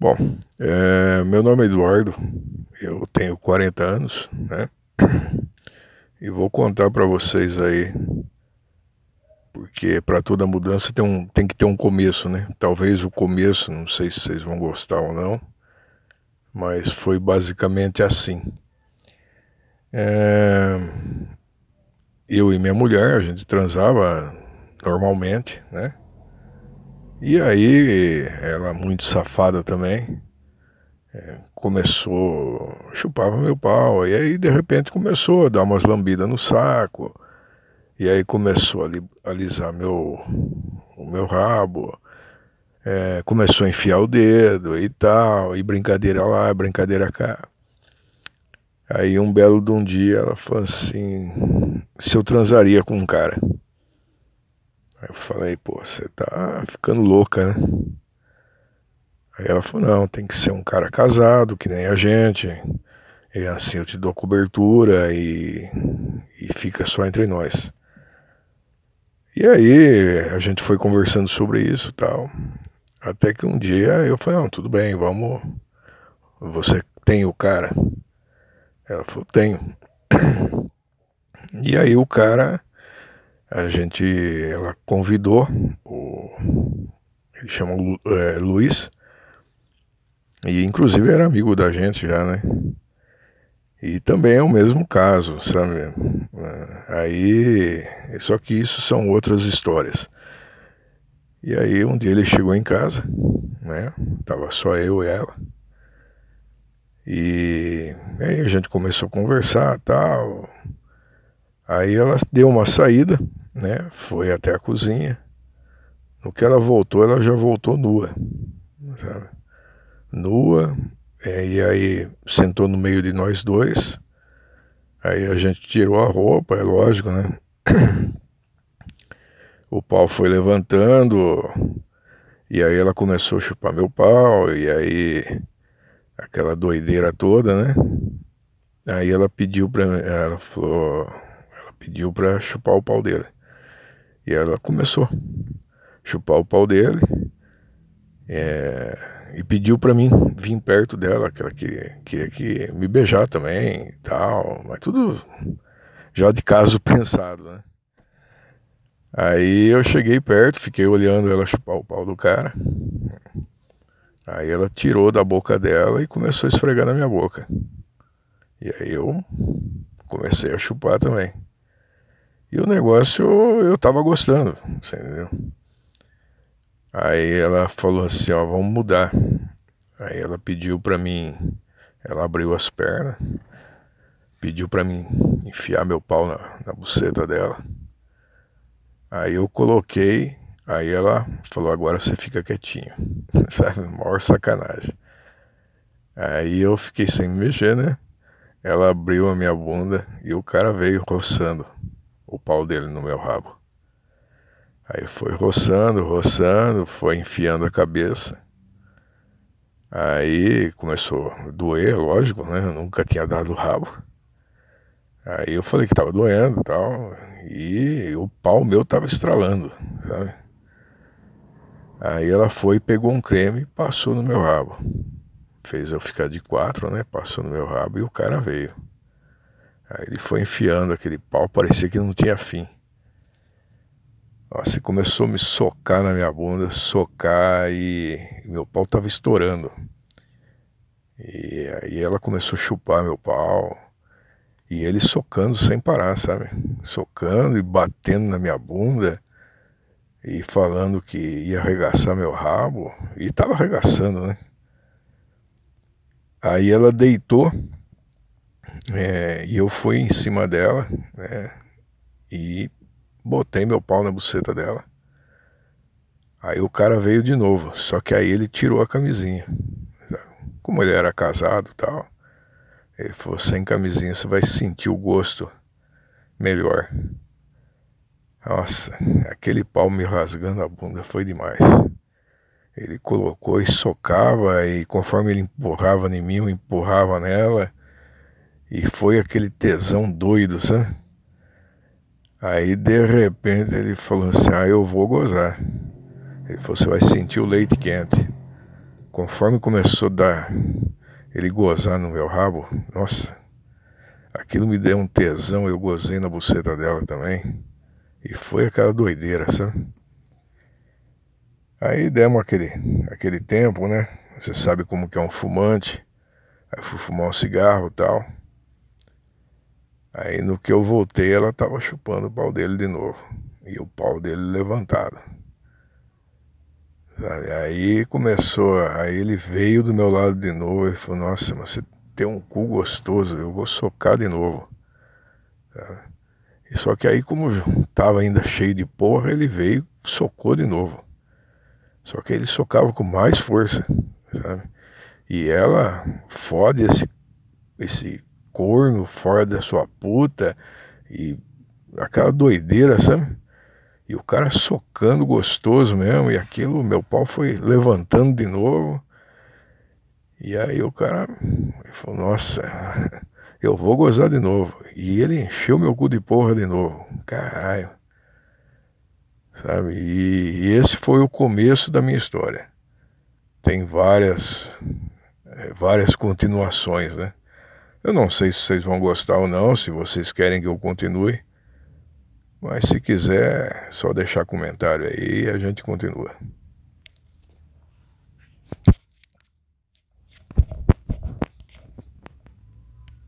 Bom, é, meu nome é Eduardo, eu tenho 40 anos, né? E vou contar para vocês aí, porque para toda mudança tem, um, tem que ter um começo, né? Talvez o começo, não sei se vocês vão gostar ou não, mas foi basicamente assim. É, eu e minha mulher, a gente transava normalmente, né? E aí, ela muito safada também, é, começou, chupava meu pau, e aí de repente começou a dar umas lambidas no saco, e aí começou a alisar meu, o meu rabo, é, começou a enfiar o dedo e tal, e brincadeira lá, brincadeira cá. Aí um belo de um dia ela falou assim, se eu transaria com um cara. Aí eu falei, pô, você tá ficando louca, né? Aí ela falou, não, tem que ser um cara casado, que nem a gente. E assim eu te dou cobertura e, e fica só entre nós. E aí a gente foi conversando sobre isso tal. Até que um dia eu falei, não, tudo bem, vamos. Você tem o cara? Ela falou, tenho. E aí o cara a gente, ela convidou o, ele chama é, Luiz, e inclusive era amigo da gente já, né? E também é o mesmo caso, sabe? É, aí, só que isso são outras histórias. E aí um dia ele chegou em casa, né? Tava só eu e ela. E aí a gente começou a conversar, tal. Aí ela deu uma saída, né? Foi até a cozinha. No que ela voltou, ela já voltou nua, sabe? Nua, é, e aí sentou no meio de nós dois. Aí a gente tirou a roupa, é lógico, né? O pau foi levantando, e aí ela começou a chupar meu pau, e aí aquela doideira toda, né? Aí ela pediu pra ela falou, pediu para chupar o pau dele. E ela começou chupar o pau dele é, e pediu para mim vir perto dela, que ela queria, queria que me beijar também e tal, mas tudo já de caso pensado, né? Aí eu cheguei perto, fiquei olhando ela chupar o pau do cara. Aí ela tirou da boca dela e começou a esfregar na minha boca. E aí eu comecei a chupar também. E o negócio eu tava gostando, entendeu? Aí ela falou assim, ó, vamos mudar. Aí ela pediu pra mim, ela abriu as pernas, pediu pra mim enfiar meu pau na, na buceta dela. Aí eu coloquei, aí ela falou, agora você fica quietinho, sabe? Maior sacanagem. Aí eu fiquei sem me mexer, né? Ela abriu a minha bunda e o cara veio roçando o pau dele no meu rabo. Aí foi roçando, roçando, foi enfiando a cabeça. Aí começou a doer, lógico, né? Eu nunca tinha dado rabo. Aí eu falei que tava doendo e tal. E o pau meu tava estralando, sabe? Aí ela foi, pegou um creme e passou no meu rabo. Fez eu ficar de quatro, né? Passou no meu rabo e o cara veio. Aí ele foi enfiando aquele pau, parecia que não tinha fim. Nossa, começou a me socar na minha bunda, socar e meu pau tava estourando. E aí ela começou a chupar meu pau. E ele socando sem parar, sabe? Socando e batendo na minha bunda e falando que ia arregaçar meu rabo. E tava arregaçando, né? Aí ela deitou é, e eu fui em cima dela, né? E botei meu pau na buceta dela. Aí o cara veio de novo, só que aí ele tirou a camisinha. Como ele era casado tal, ele falou: sem camisinha você vai sentir o gosto melhor. Nossa, aquele pau me rasgando a bunda foi demais. Ele colocou e socava, e conforme ele empurrava em mim, eu empurrava nela. E foi aquele tesão doido, sabe? Aí de repente ele falou assim: Ah, eu vou gozar. Ele falou: Você vai sentir o leite quente. conforme começou a dar ele gozar no meu rabo, nossa, aquilo me deu um tesão, eu gozei na buceta dela também. E foi aquela doideira, sabe? Aí demos aquele, aquele tempo, né? Você sabe como que é um fumante. Aí fui fumar um cigarro tal. Aí no que eu voltei, ela tava chupando o pau dele de novo. E o pau dele levantado. Sabe? Aí começou, aí ele veio do meu lado de novo e falou, nossa, mas você tem um cu gostoso, eu vou socar de novo. Sabe? E só que aí, como tava ainda cheio de porra, ele veio socou de novo. Só que ele socava com mais força, sabe? E ela fode esse, esse corno fora da sua puta e aquela doideira, sabe? E o cara socando gostoso mesmo, e aquilo, meu pau foi levantando de novo. E aí o cara falou, nossa, eu vou gozar de novo. E ele encheu meu cu de porra de novo. Caralho. Sabe? E, esse foi o começo da minha história. Tem várias, é, várias continuações, né? Eu não sei se vocês vão gostar ou não, se vocês querem que eu continue. Mas se quiser, só deixar comentário aí e a gente continua.